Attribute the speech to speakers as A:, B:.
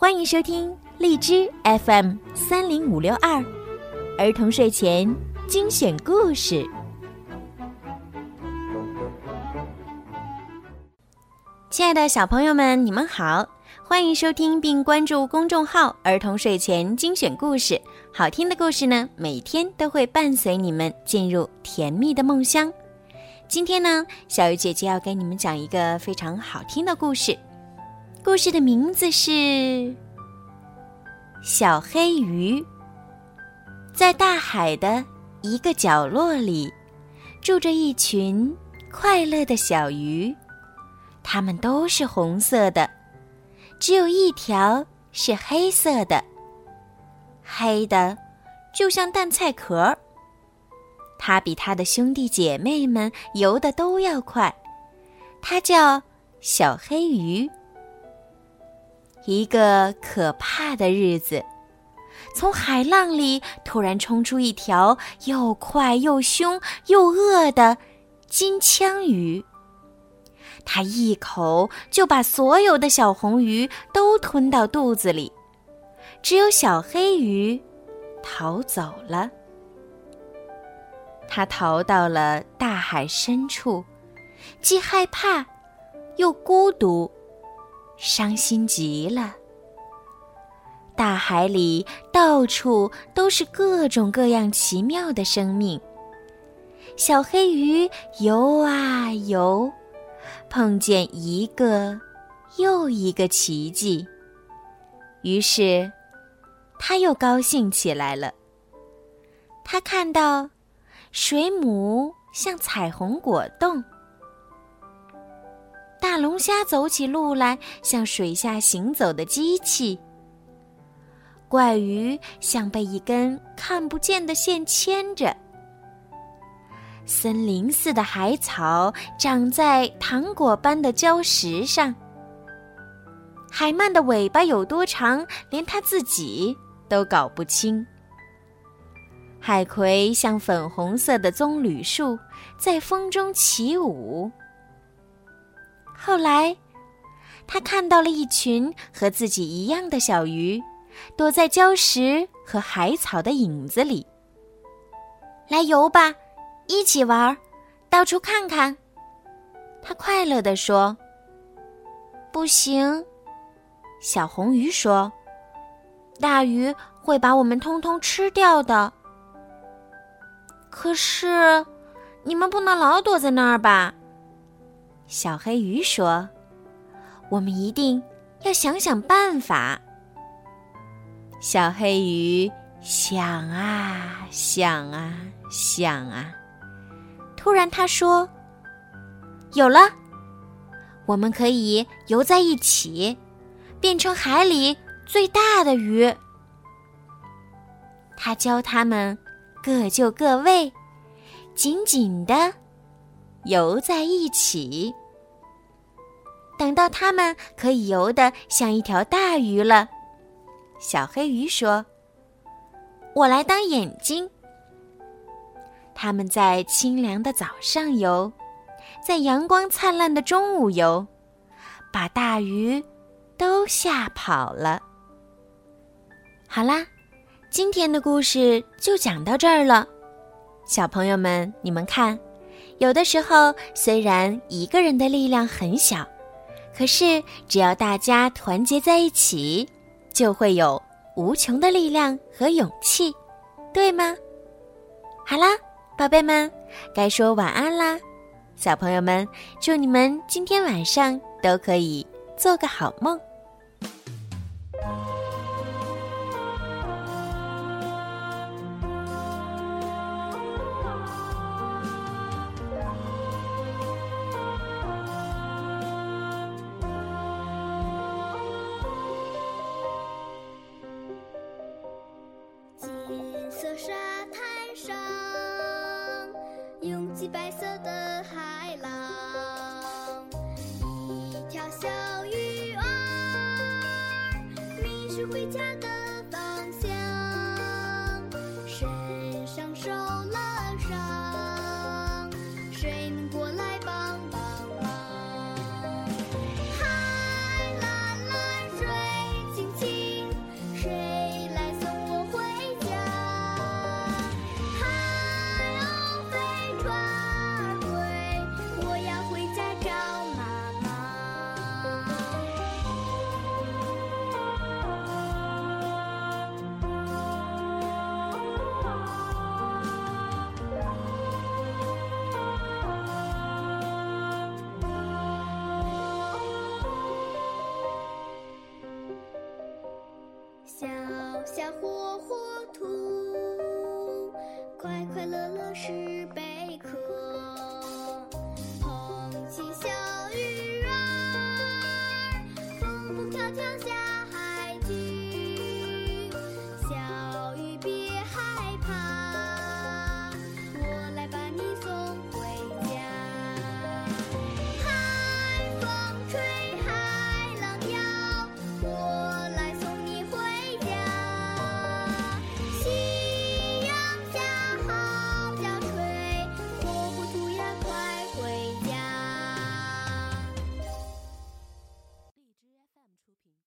A: 欢迎收听荔枝 FM 三零五六二儿童睡前精选故事。亲爱的小朋友们，你们好，欢迎收听并关注公众号“儿童睡前精选故事”。好听的故事呢，每天都会伴随你们进入甜蜜的梦乡。今天呢，小鱼姐姐要给你们讲一个非常好听的故事。故事的名字是《小黑鱼》。在大海的一个角落里，住着一群快乐的小鱼，它们都是红色的，只有一条是黑色的，黑的就像蛋菜壳。它比它的兄弟姐妹们游的都要快，它叫小黑鱼。一个可怕的日子，从海浪里突然冲出一条又快又凶又饿的金枪鱼。它一口就把所有的小红鱼都吞到肚子里，只有小黑鱼逃走了。它逃到了大海深处，既害怕，又孤独。伤心极了。大海里到处都是各种各样奇妙的生命。小黑鱼游啊游，碰见一个又一个奇迹。于是，他又高兴起来了。他看到水母像彩虹果冻。龙虾走起路来像水下行走的机器。怪鱼像被一根看不见的线牵着。森林似的海草长在糖果般的礁石上。海鳗的尾巴有多长，连它自己都搞不清。海葵像粉红色的棕榈树，在风中起舞。后来，他看到了一群和自己一样的小鱼，躲在礁石和海草的影子里。来游吧，一起玩，到处看看。他快乐地说：“不行。”小红鱼说：“大鱼会把我们通通吃掉的。”可是，你们不能老躲在那儿吧？小黑鱼说：“我们一定要想想办法。”小黑鱼想啊想啊想啊，突然他说：“有了！我们可以游在一起，变成海里最大的鱼。”他教他们各就各位，紧紧的。游在一起，等到它们可以游得像一条大鱼了，小黑鱼说：“我来当眼睛。”他们在清凉的早上游，在阳光灿烂的中午游，把大鱼都吓跑了。好啦，今天的故事就讲到这儿了，小朋友们，你们看。有的时候，虽然一个人的力量很小，可是只要大家团结在一起，就会有无穷的力量和勇气，对吗？好啦，宝贝们，该说晚安啦！小朋友们，祝你们今天晚上都可以做个好梦。
B: 是回家的火火土，快快乐乐是。